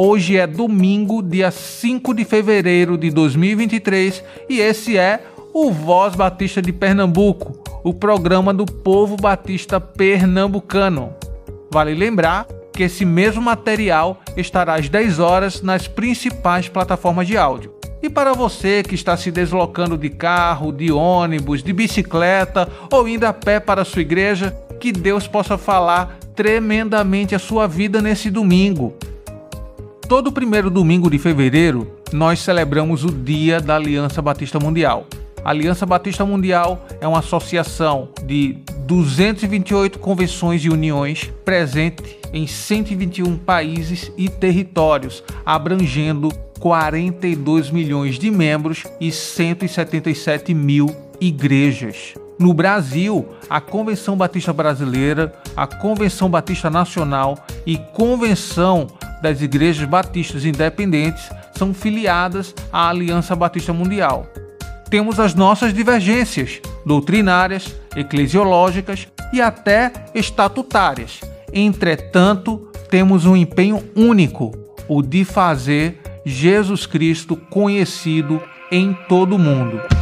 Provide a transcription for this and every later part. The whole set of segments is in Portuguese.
Hoje é domingo, dia 5 de fevereiro de 2023 e esse é o Voz Batista de Pernambuco, o programa do povo batista pernambucano. Vale lembrar que esse mesmo material estará às 10 horas nas principais plataformas de áudio. E para você que está se deslocando de carro, de ônibus, de bicicleta ou indo a pé para a sua igreja, que Deus possa falar tremendamente a sua vida nesse domingo. Todo primeiro domingo de fevereiro, nós celebramos o Dia da Aliança Batista Mundial. A Aliança Batista Mundial é uma associação de 228 convenções e uniões presente em 121 países e territórios, abrangendo 42 milhões de membros e 177 mil igrejas. No Brasil, a Convenção Batista Brasileira, a Convenção Batista Nacional e Convenção das Igrejas Batistas Independentes são filiadas à Aliança Batista Mundial. Temos as nossas divergências doutrinárias, eclesiológicas e até estatutárias. Entretanto, temos um empenho único, o de fazer Jesus Cristo conhecido em todo o mundo.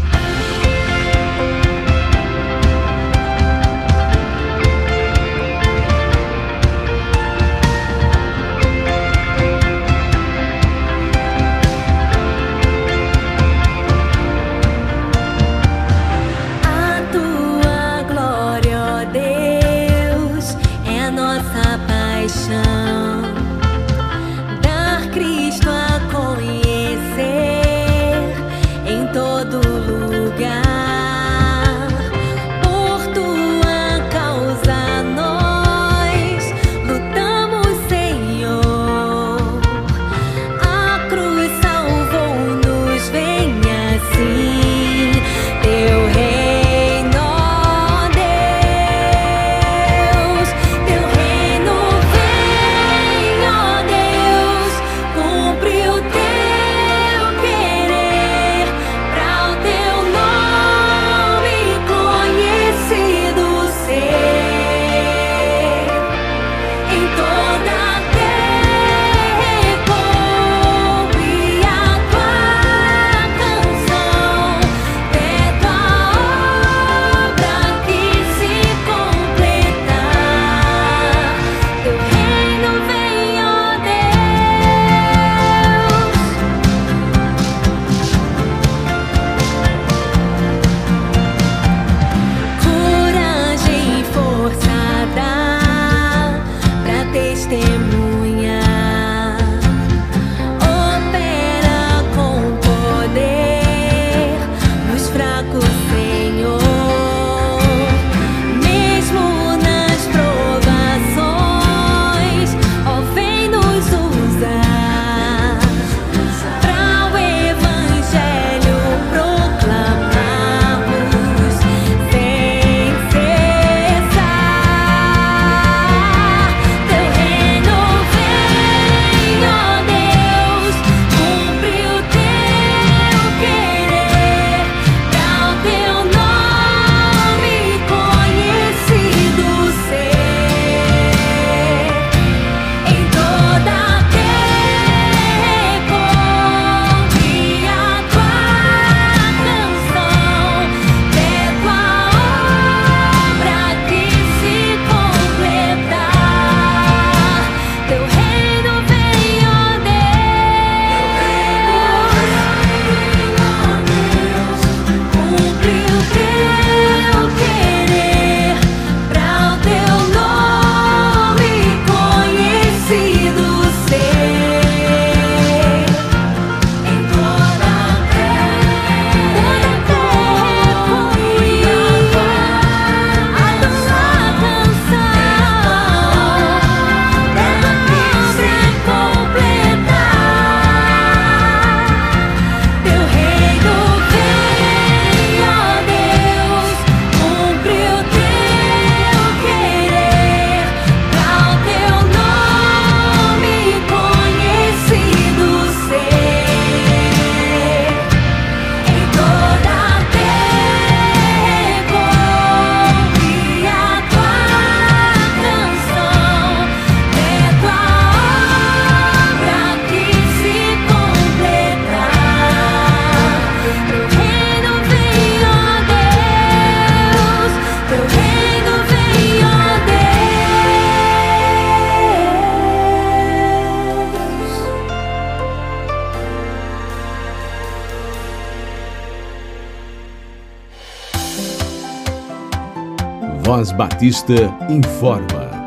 Batista informa.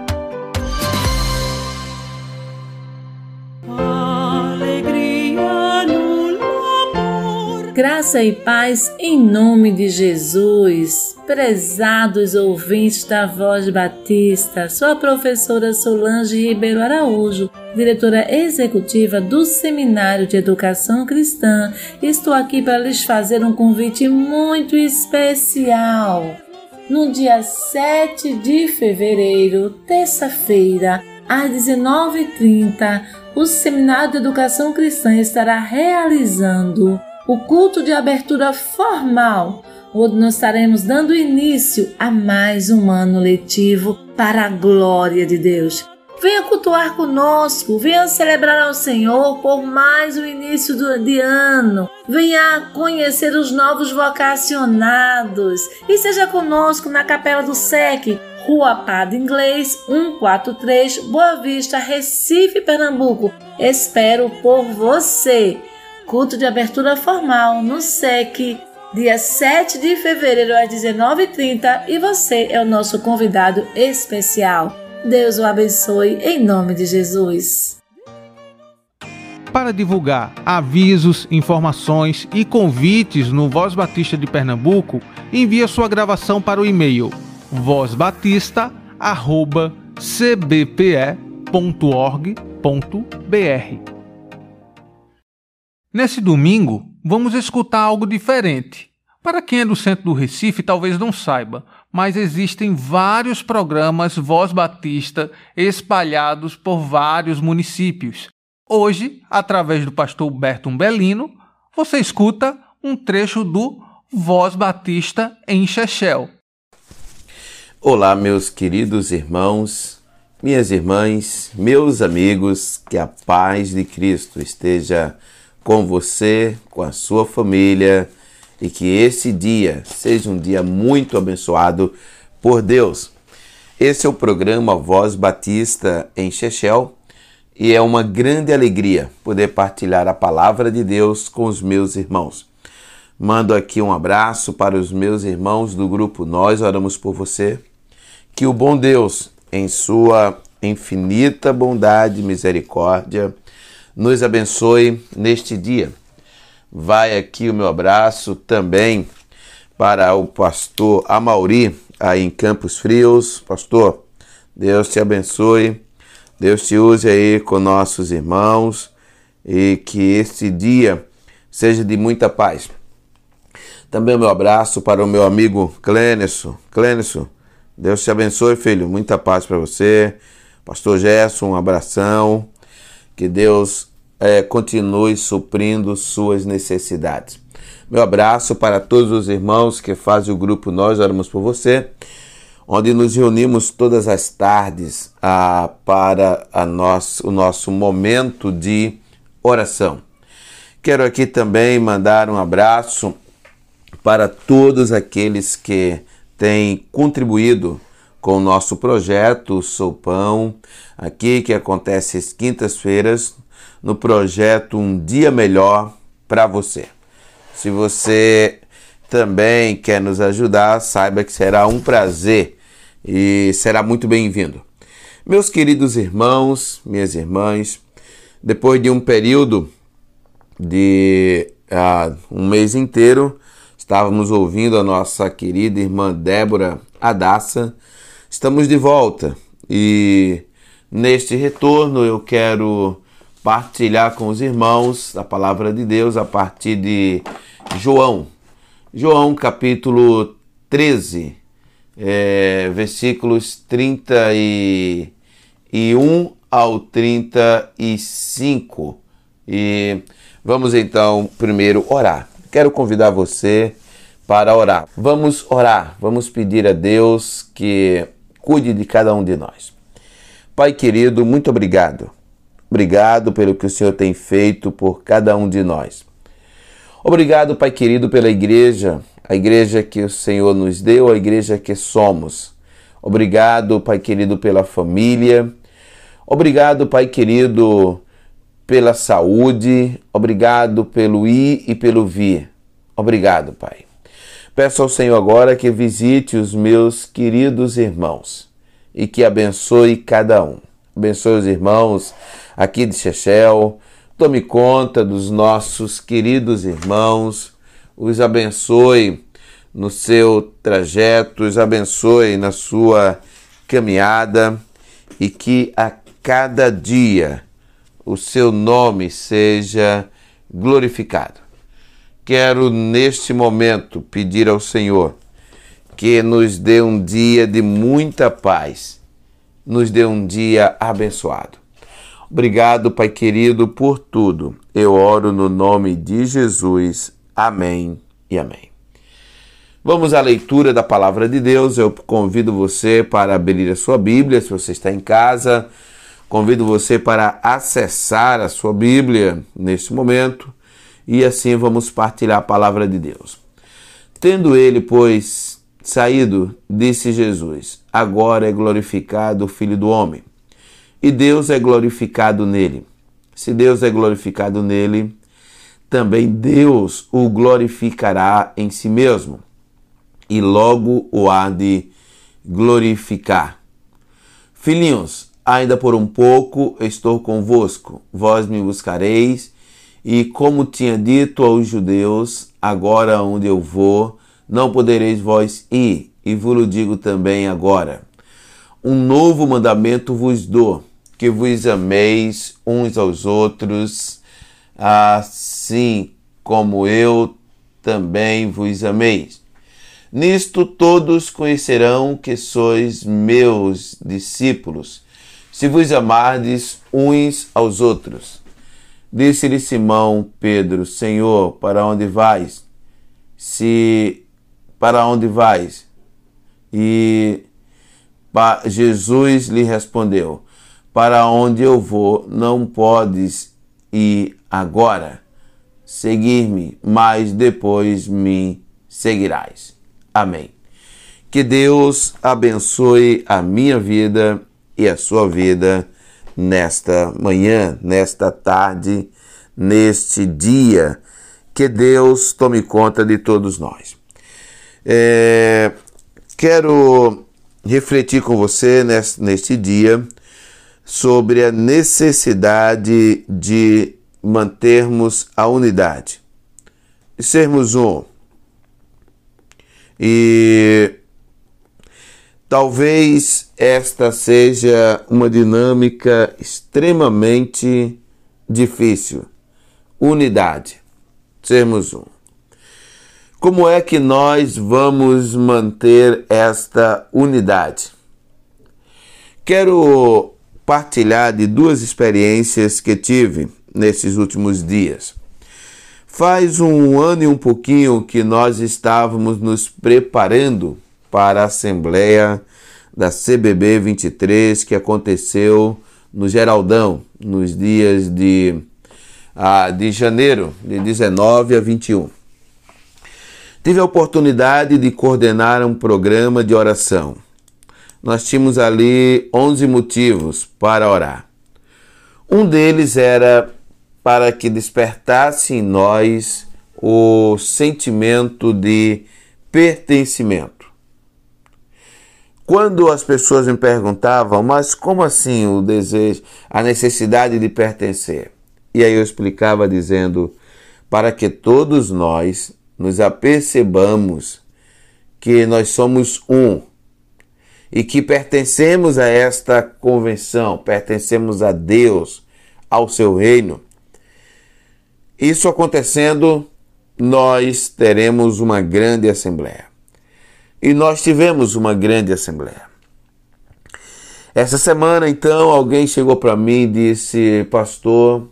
Graça e paz em nome de Jesus. Prezados ouvintes da Voz Batista, sou a professora Solange Ribeiro Araújo, diretora executiva do Seminário de Educação Cristã. Estou aqui para lhes fazer um convite muito especial. No dia 7 de fevereiro, terça-feira, às 19h30, o Seminário de Educação Cristã estará realizando o culto de abertura formal, onde nós estaremos dando início a mais um ano letivo para a glória de Deus. Venha cultuar conosco, venha celebrar ao Senhor por mais um início do, de ano. Venha conhecer os novos vocacionados e seja conosco na Capela do SEC, Rua Padre Inglês, 143, Boa Vista, Recife, Pernambuco. Espero por você culto de abertura formal no SEC, dia 7 de fevereiro às 19h30 e você é o nosso convidado especial. Deus o abençoe em nome de Jesus. Para divulgar avisos, informações e convites no Voz Batista de Pernambuco, envie sua gravação para o e-mail vozbatista@cbpe.org.br. Nesse domingo, vamos escutar algo diferente. Para quem é do centro do Recife, talvez não saiba, mas existem vários programas Voz Batista espalhados por vários municípios. Hoje, através do pastor Humberto Umbelino, você escuta um trecho do Voz Batista em Chechel. Olá, meus queridos irmãos, minhas irmãs, meus amigos, que a paz de Cristo esteja com você, com a sua família e que esse dia seja um dia muito abençoado por Deus. Esse é o programa Voz Batista em Chechel e é uma grande alegria poder partilhar a palavra de Deus com os meus irmãos. Mando aqui um abraço para os meus irmãos do grupo Nós Oramos por Você. Que o bom Deus, em sua infinita bondade e misericórdia, nos abençoe neste dia. Vai aqui o meu abraço também para o pastor Amauri, aí em Campos Frios. Pastor, Deus te abençoe, Deus te use aí com nossos irmãos e que este dia seja de muita paz. Também o meu abraço para o meu amigo Clênison. Clênison, Deus te abençoe, filho. Muita paz para você. Pastor Gerson, um abração. Que Deus é, continue suprindo suas necessidades. Meu abraço para todos os irmãos que fazem o grupo Nós Oramos por Você, onde nos reunimos todas as tardes ah, para a nosso, o nosso momento de oração. Quero aqui também mandar um abraço para todos aqueles que têm contribuído com o nosso projeto Sou Pão, aqui que acontece às quintas-feiras no projeto Um Dia Melhor para você. Se você também quer nos ajudar, saiba que será um prazer e será muito bem-vindo. Meus queridos irmãos, minhas irmãs, depois de um período de uh, um mês inteiro, estávamos ouvindo a nossa querida irmã Débora Adassa. Estamos de volta e neste retorno eu quero partilhar com os irmãos a palavra de Deus a partir de João. João capítulo 13, é, versículos 31 ao 35. E vamos então primeiro orar. Quero convidar você para orar. Vamos orar, vamos pedir a Deus que cuide de cada um de nós. Pai querido, muito obrigado Obrigado pelo que o Senhor tem feito por cada um de nós. Obrigado, Pai querido, pela igreja, a igreja que o Senhor nos deu, a igreja que somos. Obrigado, Pai querido, pela família. Obrigado, Pai querido, pela saúde. Obrigado pelo ir e pelo vir. Obrigado, Pai. Peço ao Senhor agora que visite os meus queridos irmãos e que abençoe cada um. Abençoe os irmãos aqui de Chechel. Tome conta dos nossos queridos irmãos. Os abençoe no seu trajeto, os abençoe na sua caminhada e que a cada dia o seu nome seja glorificado. Quero neste momento pedir ao Senhor que nos dê um dia de muita paz, nos dê um dia abençoado. Obrigado, Pai querido, por tudo. Eu oro no nome de Jesus. Amém e amém. Vamos à leitura da palavra de Deus. Eu convido você para abrir a sua Bíblia, se você está em casa. Convido você para acessar a sua Bíblia neste momento e assim vamos partilhar a palavra de Deus. Tendo ele, pois, saído, disse Jesus: Agora é glorificado o Filho do Homem, e Deus é glorificado nele. Se Deus é glorificado nele, também Deus o glorificará em si mesmo, e logo o há de glorificar. Filhinhos, ainda por um pouco estou convosco, vós me buscareis e como tinha dito aos judeus, agora onde eu vou, não podereis vós ir, e vos digo também agora. Um novo mandamento vos dou, que vos ameis uns aos outros, assim como eu também vos ameis. Nisto todos conhecerão que sois meus discípulos, se vos amardes uns aos outros. Disse-lhe Simão Pedro: Senhor, para onde vais? Se para onde vais? E Jesus lhe respondeu: Para onde eu vou, não podes ir agora. Seguir-me, mas depois me seguirás. Amém. Que Deus abençoe a minha vida e a sua vida nesta manhã, nesta tarde, neste dia. Que Deus tome conta de todos nós. É, quero refletir com você neste, neste dia sobre a necessidade de mantermos a unidade, de sermos um. E Talvez esta seja uma dinâmica extremamente difícil. Unidade. Sermos um. Como é que nós vamos manter esta unidade? Quero partilhar de duas experiências que tive nesses últimos dias. Faz um ano e um pouquinho que nós estávamos nos preparando para a Assembleia da CBB 23 que aconteceu no Geraldão, nos dias de, ah, de janeiro, de 19 a 21. Tive a oportunidade de coordenar um programa de oração. Nós tínhamos ali 11 motivos para orar. Um deles era para que despertasse em nós o sentimento de pertencimento. Quando as pessoas me perguntavam, mas como assim o desejo, a necessidade de pertencer? E aí eu explicava dizendo, para que todos nós nos apercebamos que nós somos um e que pertencemos a esta convenção, pertencemos a Deus, ao seu reino. Isso acontecendo, nós teremos uma grande assembleia. E nós tivemos uma grande assembleia. Essa semana, então, alguém chegou para mim e disse: Pastor,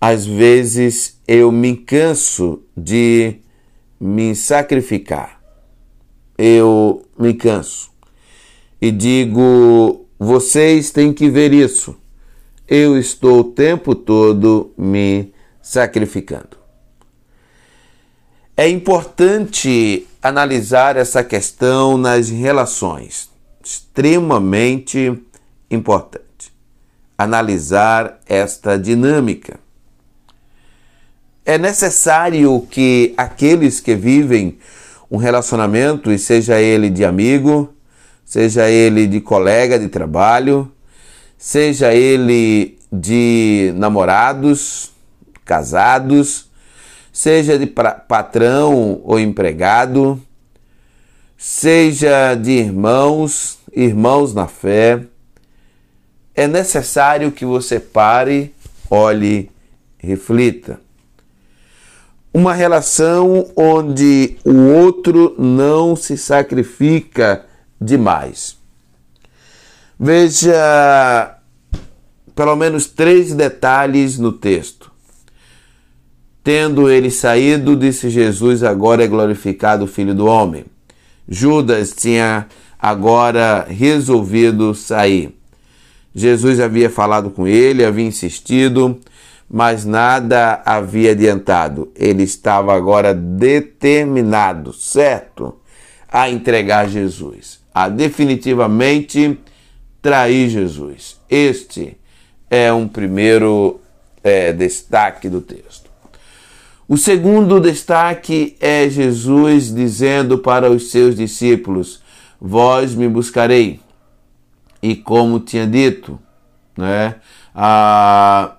às vezes eu me canso de me sacrificar. Eu me canso. E digo: vocês têm que ver isso. Eu estou o tempo todo me sacrificando. É importante analisar essa questão nas relações. Extremamente importante. Analisar esta dinâmica. É necessário que aqueles que vivem um relacionamento, e seja ele de amigo, seja ele de colega de trabalho, seja ele de namorados, casados, seja de patrão ou empregado, seja de irmãos, irmãos na fé, é necessário que você pare, olhe, reflita. Uma relação onde o outro não se sacrifica demais. Veja pelo menos três detalhes no texto. Tendo ele saído, disse Jesus: Agora é glorificado o Filho do Homem. Judas tinha agora resolvido sair. Jesus havia falado com ele, havia insistido, mas nada havia adiantado. Ele estava agora determinado, certo, a entregar Jesus, a definitivamente trair Jesus. Este é um primeiro é, destaque do texto. O segundo destaque é Jesus dizendo para os seus discípulos: Vós me buscarei. E como tinha dito, né? Ah,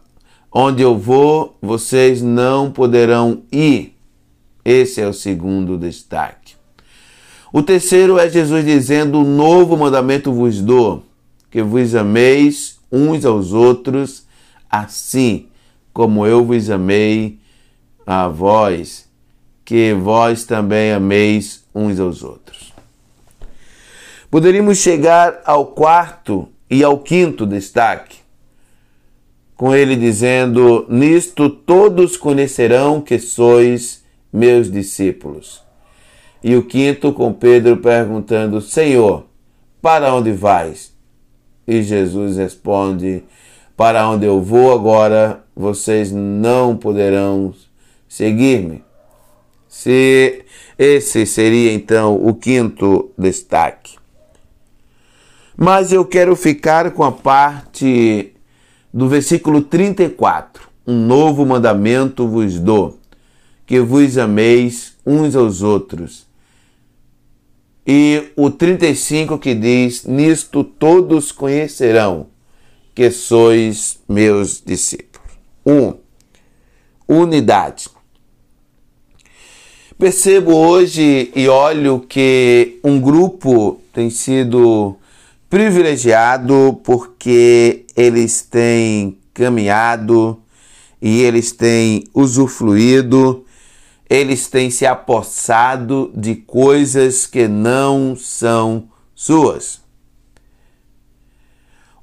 onde eu vou, vocês não poderão ir. Esse é o segundo destaque. O terceiro é Jesus dizendo: Um novo mandamento vos dou, que vos ameis uns aos outros, assim como eu vos amei a vós, que vós também ameis uns aos outros. Poderíamos chegar ao quarto e ao quinto destaque, com ele dizendo: Nisto todos conhecerão que sois meus discípulos. E o quinto com Pedro perguntando: Senhor, para onde vais? E Jesus responde: Para onde eu vou agora, vocês não poderão seguir-me. Se esse seria então o quinto destaque. Mas eu quero ficar com a parte do versículo 34. Um novo mandamento vos dou, que vos ameis uns aos outros. E o 35 que diz: Nisto todos conhecerão que sois meus discípulos. Um, unidade. Percebo hoje e olho que um grupo tem sido privilegiado porque eles têm caminhado e eles têm usufruído, eles têm se apossado de coisas que não são suas.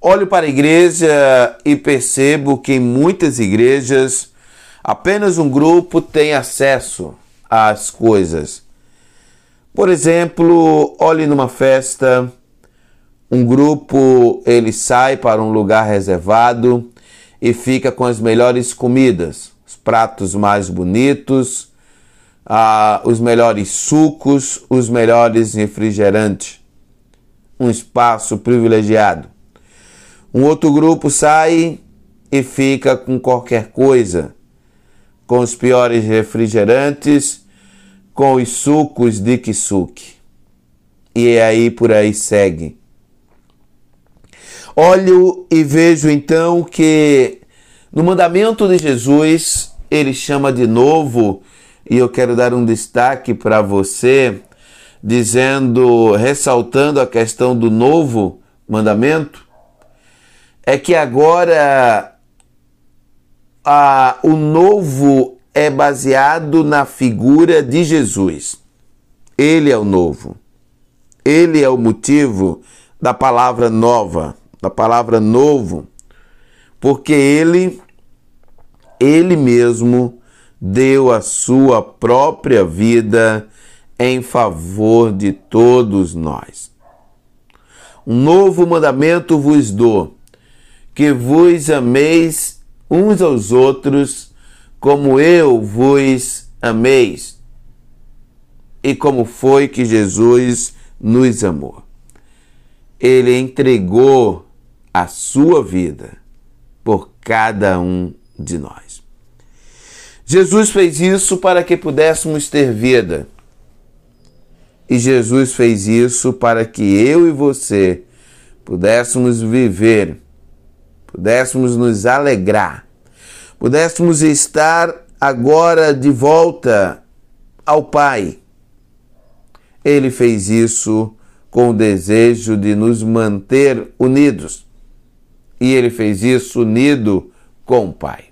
Olho para a igreja e percebo que em muitas igrejas apenas um grupo tem acesso as coisas. Por exemplo, olhe numa festa, um grupo ele sai para um lugar reservado e fica com as melhores comidas, os pratos mais bonitos, ah, os melhores sucos, os melhores refrigerantes. Um espaço privilegiado. Um outro grupo sai e fica com qualquer coisa com os piores refrigerantes, com os sucos de kisuke. E aí por aí segue. Olho e vejo então que no mandamento de Jesus ele chama de novo, e eu quero dar um destaque para você, dizendo, ressaltando a questão do novo mandamento, é que agora ah, o novo é baseado na figura de Jesus. Ele é o novo. Ele é o motivo da palavra nova, da palavra novo, porque ele ele mesmo deu a sua própria vida em favor de todos nós. Um novo mandamento vos dou, que vos ameis uns aos outros, como eu vos ameis, e como foi que Jesus nos amou. Ele entregou a sua vida por cada um de nós. Jesus fez isso para que pudéssemos ter vida. E Jesus fez isso para que eu e você pudéssemos viver, pudéssemos nos alegrar, pudéssemos estar agora de volta ao Pai. Ele fez isso com o desejo de nos manter unidos. E ele fez isso unido com o Pai.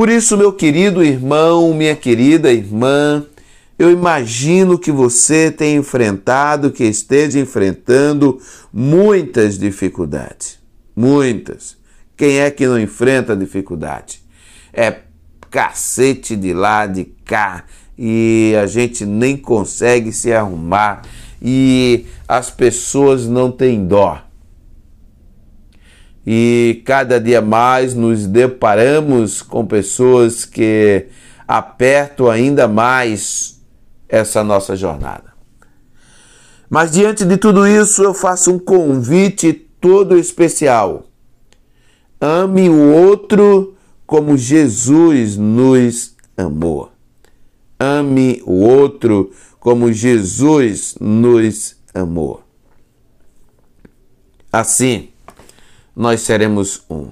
Por isso, meu querido irmão, minha querida irmã, eu imagino que você tem enfrentado, que esteja enfrentando muitas dificuldades. Muitas. Quem é que não enfrenta dificuldade? É cacete de lá, de cá, e a gente nem consegue se arrumar, e as pessoas não têm dó. E cada dia mais nos deparamos com pessoas que apertam ainda mais essa nossa jornada. Mas diante de tudo isso, eu faço um convite todo especial. Ame o outro como Jesus nos amou. Ame o outro como Jesus nos amou. Assim, nós seremos um.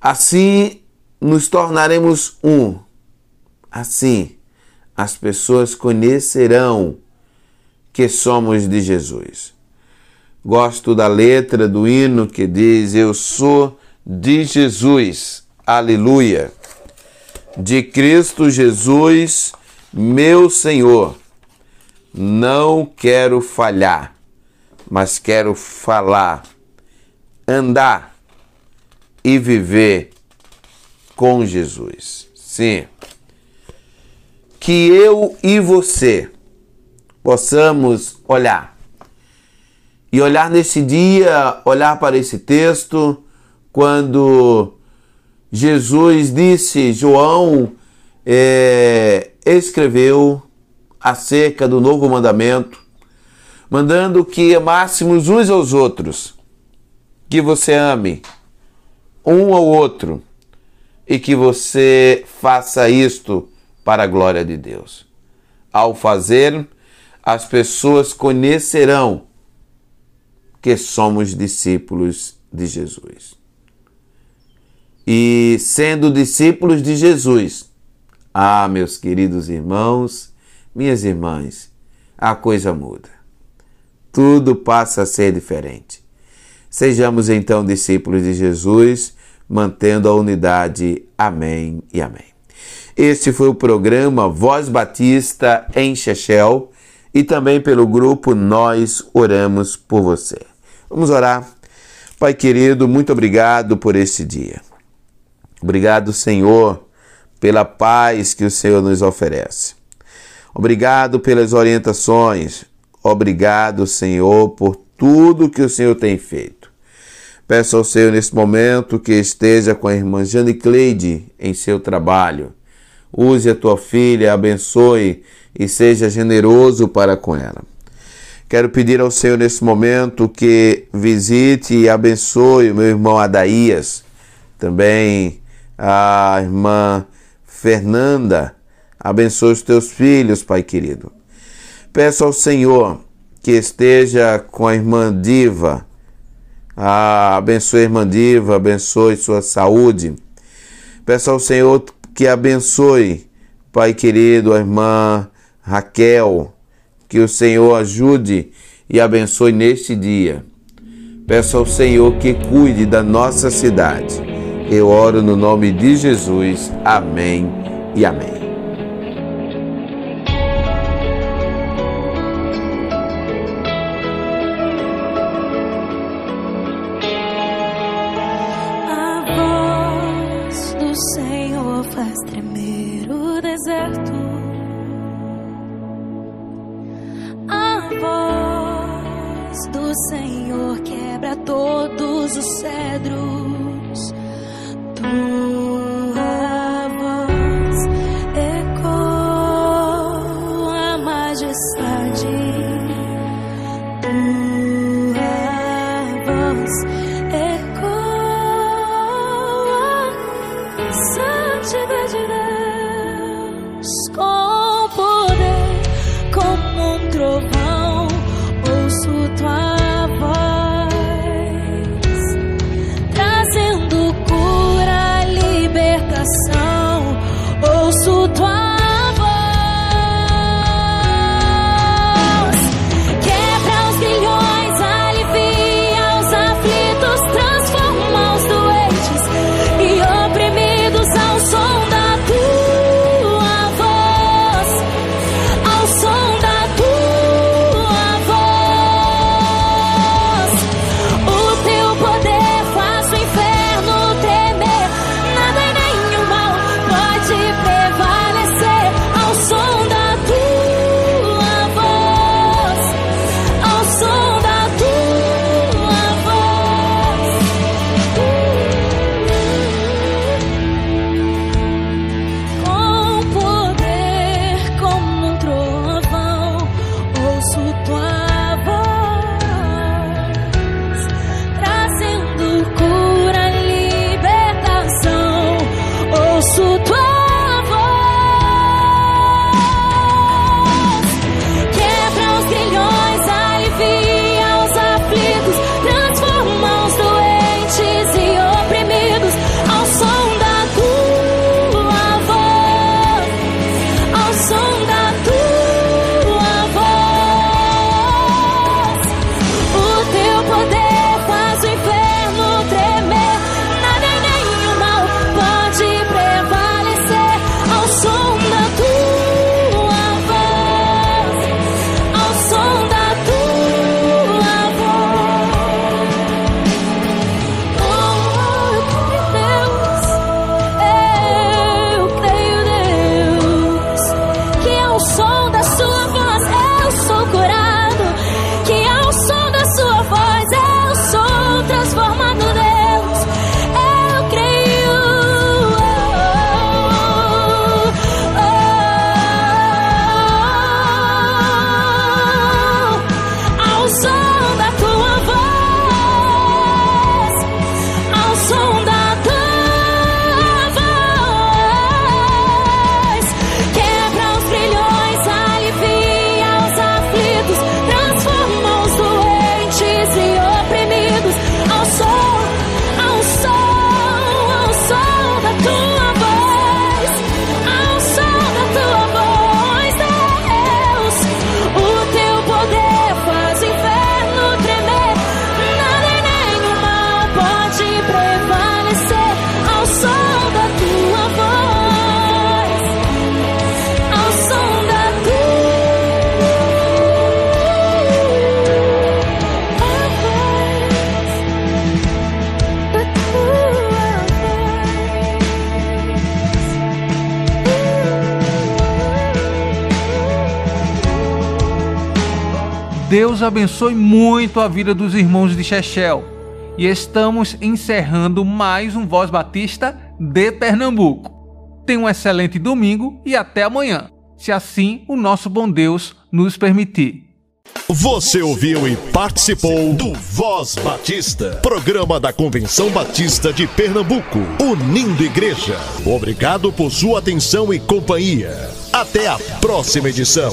Assim, nos tornaremos um. Assim, as pessoas conhecerão que somos de Jesus. Gosto da letra do hino que diz: Eu sou de Jesus, aleluia, de Cristo Jesus, meu Senhor. Não quero falhar, mas quero falar, andar e viver com Jesus. Sim. Que eu e você possamos olhar. E olhar nesse dia, olhar para esse texto quando Jesus disse, João é, escreveu acerca do novo mandamento, mandando que amássemos uns aos outros, que você ame um ao outro e que você faça isto para a glória de Deus. Ao fazer, as pessoas conhecerão que somos discípulos de Jesus. E sendo discípulos de Jesus, ah, meus queridos irmãos, minhas irmãs, a coisa muda. Tudo passa a ser diferente. Sejamos então discípulos de Jesus, mantendo a unidade. Amém e amém. Este foi o programa Voz Batista em Chechel e também pelo grupo Nós Oramos por Você. Vamos orar. Pai querido, muito obrigado por este dia. Obrigado, Senhor, pela paz que o Senhor nos oferece. Obrigado pelas orientações. Obrigado, Senhor, por tudo que o Senhor tem feito. Peço ao Senhor nesse momento que esteja com a irmã Jane Cleide em seu trabalho. Use a tua filha, abençoe e seja generoso para com ela. Quero pedir ao Senhor nesse momento que visite e abençoe o meu irmão Adaías, também a irmã Fernanda. Abençoe os teus filhos, Pai querido. Peço ao Senhor que esteja com a irmã Diva. Ah, abençoe a irmã Diva, abençoe sua saúde. Peço ao Senhor que abençoe, Pai querido, a irmã Raquel. Que o Senhor ajude e abençoe neste dia. Peço ao Senhor que cuide da nossa cidade eu oro no nome de Jesus. Amém e amém. Deus abençoe muito a vida dos irmãos de Chechel. E estamos encerrando mais um Voz Batista de Pernambuco. Tenha um excelente domingo e até amanhã, se assim o nosso bom Deus nos permitir. Você ouviu e participou do Voz Batista, programa da Convenção Batista de Pernambuco, unindo igreja. Obrigado por sua atenção e companhia. Até a próxima edição.